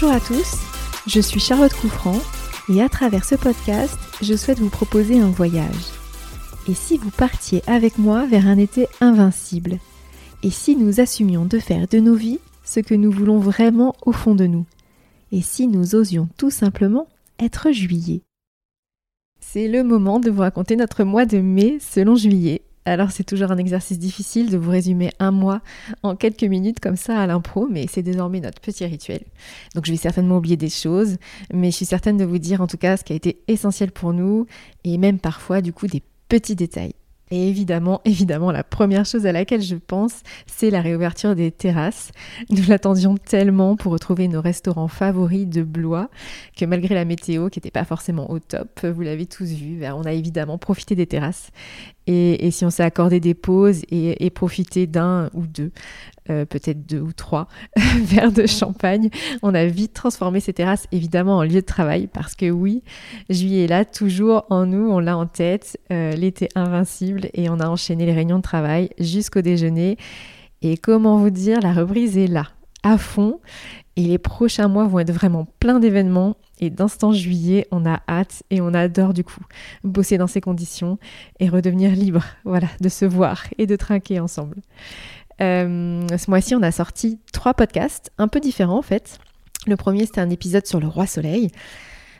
Bonjour à tous, je suis Charlotte Couffrand et à travers ce podcast, je souhaite vous proposer un voyage. Et si vous partiez avec moi vers un été invincible? Et si nous assumions de faire de nos vies ce que nous voulons vraiment au fond de nous? Et si nous osions tout simplement être juillet? C'est le moment de vous raconter notre mois de mai selon juillet alors c'est toujours un exercice difficile de vous résumer un mois en quelques minutes comme ça à l'impro, mais c'est désormais notre petit rituel. Donc je vais certainement oublier des choses, mais je suis certaine de vous dire en tout cas ce qui a été essentiel pour nous, et même parfois du coup des petits détails. Et évidemment, évidemment, la première chose à laquelle je pense, c'est la réouverture des terrasses. Nous l'attendions tellement pour retrouver nos restaurants favoris de Blois que malgré la météo qui n'était pas forcément au top, vous l'avez tous vu, ben, on a évidemment profité des terrasses. Et, si on s'est accordé des pauses et, profité d'un ou deux, euh, peut-être deux ou trois verres de champagne, on a vite transformé ces terrasses évidemment en lieu de travail parce que oui, juillet est là, toujours en nous, on l'a en tête, euh, l'été invincible et on a enchaîné les réunions de travail jusqu'au déjeuner. Et comment vous dire, la reprise est là, à fond. Et les prochains mois vont être vraiment pleins d'événements et d'instant juillet, on a hâte et on adore du coup bosser dans ces conditions et redevenir libre, voilà, de se voir et de trinquer ensemble. Euh, ce mois-ci, on a sorti trois podcasts un peu différents en fait. Le premier, c'était un épisode sur le roi soleil.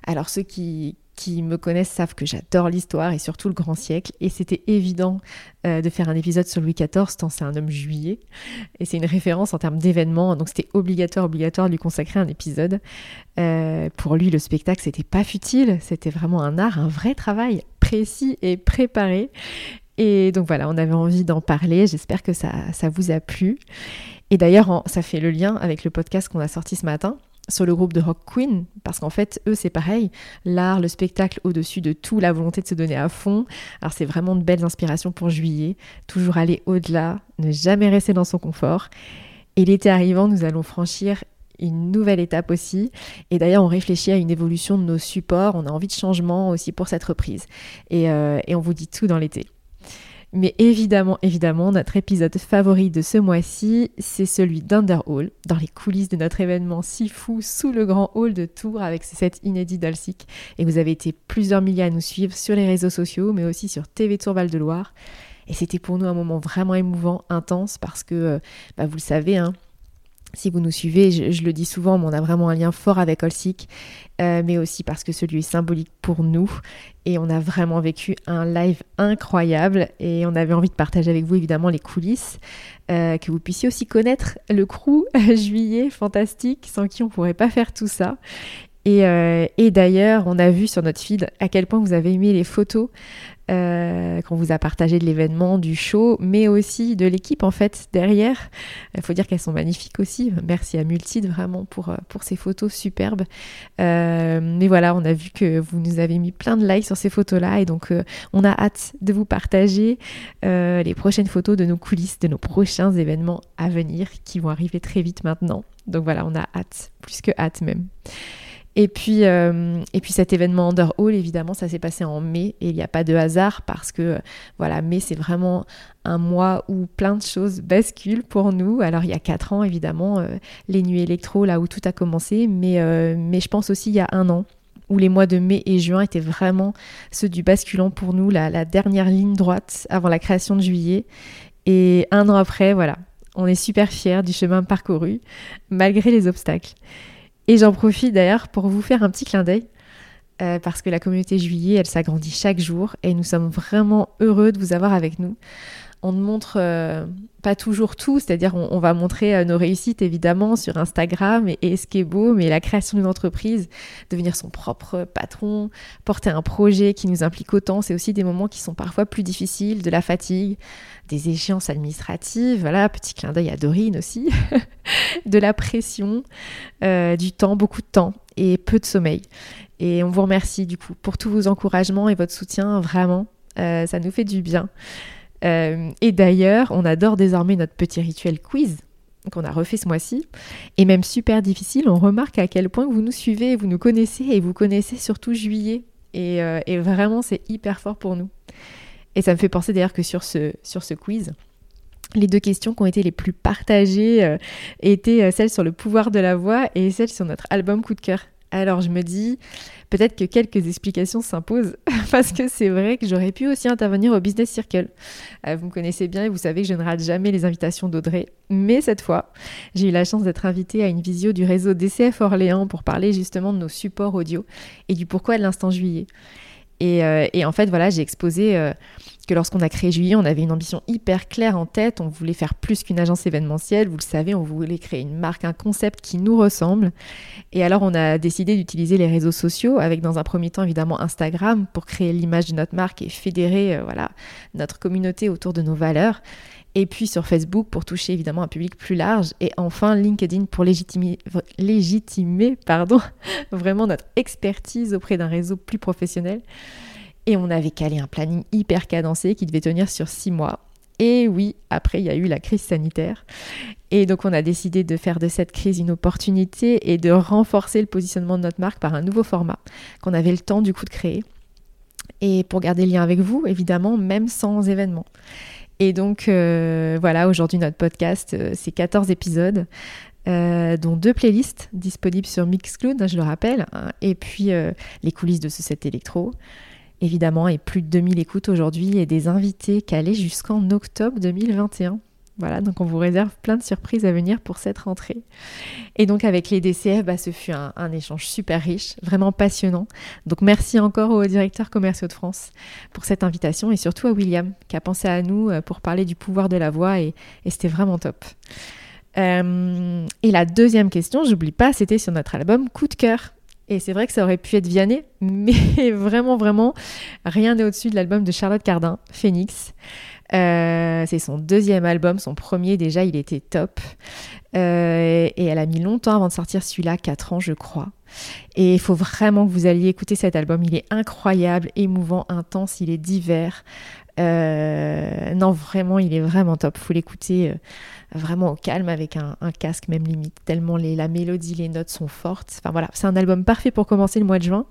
Alors ceux qui, qui me connaissent savent que j'adore l'histoire et surtout le grand siècle. Et c'était évident euh, de faire un épisode sur Louis XIV, tant c'est un homme juillet. Et c'est une référence en termes d'événements. Donc c'était obligatoire, obligatoire de lui consacrer un épisode. Euh, pour lui, le spectacle, c'était pas futile. C'était vraiment un art, un vrai travail précis et préparé. Et donc voilà, on avait envie d'en parler. J'espère que ça, ça vous a plu. Et d'ailleurs, ça fait le lien avec le podcast qu'on a sorti ce matin sur le groupe de Rock Queen, parce qu'en fait, eux, c'est pareil, l'art, le spectacle au-dessus de tout, la volonté de se donner à fond. Alors, c'est vraiment de belles inspirations pour juillet, toujours aller au-delà, ne jamais rester dans son confort. Et l'été arrivant, nous allons franchir une nouvelle étape aussi. Et d'ailleurs, on réfléchit à une évolution de nos supports, on a envie de changement aussi pour cette reprise. Et, euh, et on vous dit tout dans l'été. Mais évidemment, évidemment, notre épisode favori de ce mois-ci, c'est celui d'Underhall, dans les coulisses de notre événement si fou sous le grand hall de Tours avec ce set inédit d'Alsic. Et vous avez été plusieurs milliers à nous suivre sur les réseaux sociaux, mais aussi sur TV Tour Val de Loire. Et c'était pour nous un moment vraiment émouvant, intense, parce que, euh, bah, vous le savez, hein, si vous nous suivez, je, le dis souvent, mais on a vraiment un lien fort avec Olsic, euh, mais aussi parce que celui est symbolique pour nous. Et on a vraiment vécu un live incroyable et on avait envie de partager avec vous évidemment les coulisses, euh, que vous puissiez aussi connaître le crew juillet fantastique, sans qui on ne pourrait pas faire tout ça. Euh, et, d'ailleurs, on a vu sur notre feed à quel point vous avez aimé les photos euh, qu'on vous a partagées de l'événement, du show, mais aussi de l'équipe en fait derrière. Il faut dire qu'elles sont magnifiques aussi. Merci à Multid vraiment pour, euh, pour ces photos superbes. mais voilà, on a vu que vous nous avez mis plein de likes sur ces photos-là et donc on a hâte de vous partager les prochaines photos de nos coulisses, de nos prochains événements à venir qui vont arriver très vite maintenant. Donc voilà, on a hâte, plus que hâte même. Et puis, euh, et puis cet événement Underhall, évidemment, ça s'est passé en mai et il n'y a pas de hasard parce que, voilà, mai, c'est vraiment un mois où plein de choses basculent pour nous. Alors, il y a quatre ans, évidemment, euh, les nuits électro, là où tout a commencé, mais, euh, mais je pense aussi il y a un an où les mois de mai et juin étaient vraiment ceux du basculant pour nous, la, la dernière ligne droite avant la création de juillet. Et un an après, voilà, on est super fiers du chemin parcouru, malgré les obstacles. Et j'en profite d'ailleurs pour vous faire un petit clin d'œil. Euh, parce que la communauté juillet, elle s'agrandit chaque jour et nous sommes vraiment heureux de vous avoir avec nous. On ne montre euh, pas toujours tout, c'est-à-dire on, va montrer euh, nos réussites évidemment sur Instagram et, et, ce qui est beau, mais la création d'une entreprise, devenir son propre patron, porter un projet qui nous implique autant, c'est aussi des moments qui sont parfois plus difficiles, de la fatigue, des échéances administratives, voilà, petit clin d'œil à Dorine aussi, de la pression, euh, du temps, beaucoup de temps et peu de sommeil. Et on vous remercie du coup pour tous vos encouragements et votre soutien, vraiment, ça nous fait du bien. Euh, et d'ailleurs, on adore désormais notre petit rituel quiz qu'on a refait ce mois-ci, et même super difficile, on remarque à quel point vous nous suivez, vous nous connaissez, et vous connaissez surtout juillet. Et, et vraiment, c'est hyper fort pour nous. Et ça me fait penser d'ailleurs que sur ce, sur ce quiz, les deux questions qui ont été les plus partagées euh, étaient euh, celles sur le pouvoir de la voix et celles sur notre album coup de cœur. Alors je me dis, peut-être que quelques explications s'imposent, parce que c'est vrai que j'aurais pu aussi intervenir au Business Circle. Euh, vous me connaissez bien et vous savez que je ne rate jamais les invitations d'Audrey, mais cette fois, j'ai eu la chance d'être invitée à une visio du réseau DCF Orléans pour parler justement de nos supports audio et du pourquoi de l'instant juillet. Et, et, en fait, voilà, j'ai exposé que lorsqu'on a créé Juillet, on avait une ambition hyper claire en tête. On voulait faire plus qu'une agence événementielle. Vous le savez, on voulait créer une marque, un concept qui nous ressemble. Et alors, on a décidé d'utiliser les réseaux sociaux, avec dans un premier temps évidemment Instagram, pour créer l'image de notre marque et fédérer euh, voilà, notre communauté autour de nos valeurs. Et puis sur Facebook pour toucher évidemment un public plus large. Et enfin LinkedIn pour légitimer, légitimer pardon, vraiment notre expertise auprès d'un réseau plus professionnel. Et on avait calé un planning hyper cadencé qui devait tenir sur six mois. Et oui, après, il y a eu la crise sanitaire. Et donc, on a décidé de faire de cette crise une opportunité et de renforcer le positionnement de notre marque par un nouveau format qu'on avait le temps du coup de créer. Et pour garder le lien avec vous, évidemment, même sans événement. Et donc, euh, voilà, aujourd'hui, notre podcast, euh, c'est 14 épisodes. Euh, dont deux playlists disponibles sur Mixcloud, je le rappelle, hein, et puis les coulisses de ce set électro évidemment, et plus de 2000 écoutes aujourd'hui et des invités calés jusqu'en octobre 2021. Voilà, donc on vous réserve plein de surprises à venir pour cette rentrée. Et donc avec les DCF, bah, ce fut un, échange super riche, vraiment passionnant. Donc merci encore aux directeurs commerciaux de France pour cette invitation et surtout à William qui a pensé à nous euh, pour parler du pouvoir de la voix et, c'était vraiment top. Euh, et la deuxième question, j'oublie pas, c'était sur notre album Coup de cœur. Et c'est vrai que ça aurait pu être Vianney, mais vraiment, vraiment, rien n'est au-dessus de l'album de Charlotte Cardin, Phoenix. Euh, c'est son deuxième album, son premier déjà, il était top. Euh, et elle a mis longtemps avant de sortir celui-là, 4 ans je crois. Et il faut vraiment que vous alliez écouter cet album, il est incroyable, émouvant, intense, il est divers. Euh, non, vraiment, il est vraiment top. Faut l'écouter vraiment au calme avec un, casque, même limite, tellement la mélodie, les notes sont fortes. Enfin voilà, c'est un album parfait pour commencer le mois de juin.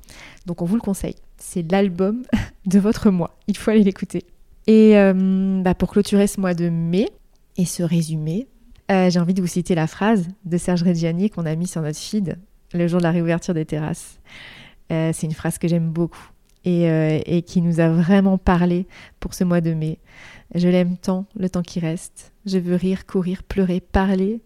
Donc on vous le conseille. C'est l'album de votre mois. Il faut aller l'écouter. Et euh, bah, pour clôturer ce mois de mai et ce résumé, j'ai envie de vous citer la phrase de Serge Reggiani qu'on a mis sur notre feed le jour de la réouverture des terrasses. c'est une phrase que j'aime beaucoup. Euh, et, qui nous a vraiment parlé pour ce mois de mai. Je l'aime tant, le temps qui reste. Je veux rire, courir, pleurer, parler,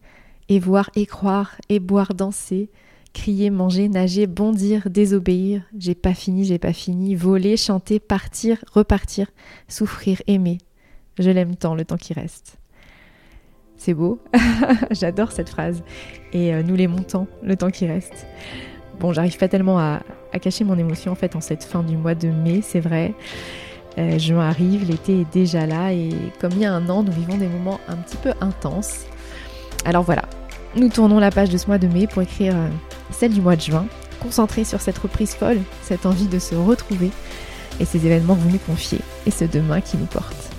et voir et croire, et boire, danser, crier, manger, nager, bondir, désobéir. J'ai pas fini, j'ai pas fini, voler, chanter, partir, repartir, souffrir, aimer. Je l'aime tant, le temps qui reste. C'est beau, j'adore cette phrase. Et euh, nous l'aimons tant, le temps qui reste. Bon, j'arrive pas tellement à, cacher mon émotion en fait en cette fin du mois de mai, c'est vrai. Euh, juin arrive, l'été est déjà là et comme il y a un an, nous vivons des moments un petit peu intenses. Alors voilà, nous tournons la page de ce mois de mai pour écrire euh, celle du mois de juin, concentrée sur cette reprise folle, cette envie de se retrouver et ces événements que vous nous confiez et ce demain qui nous porte.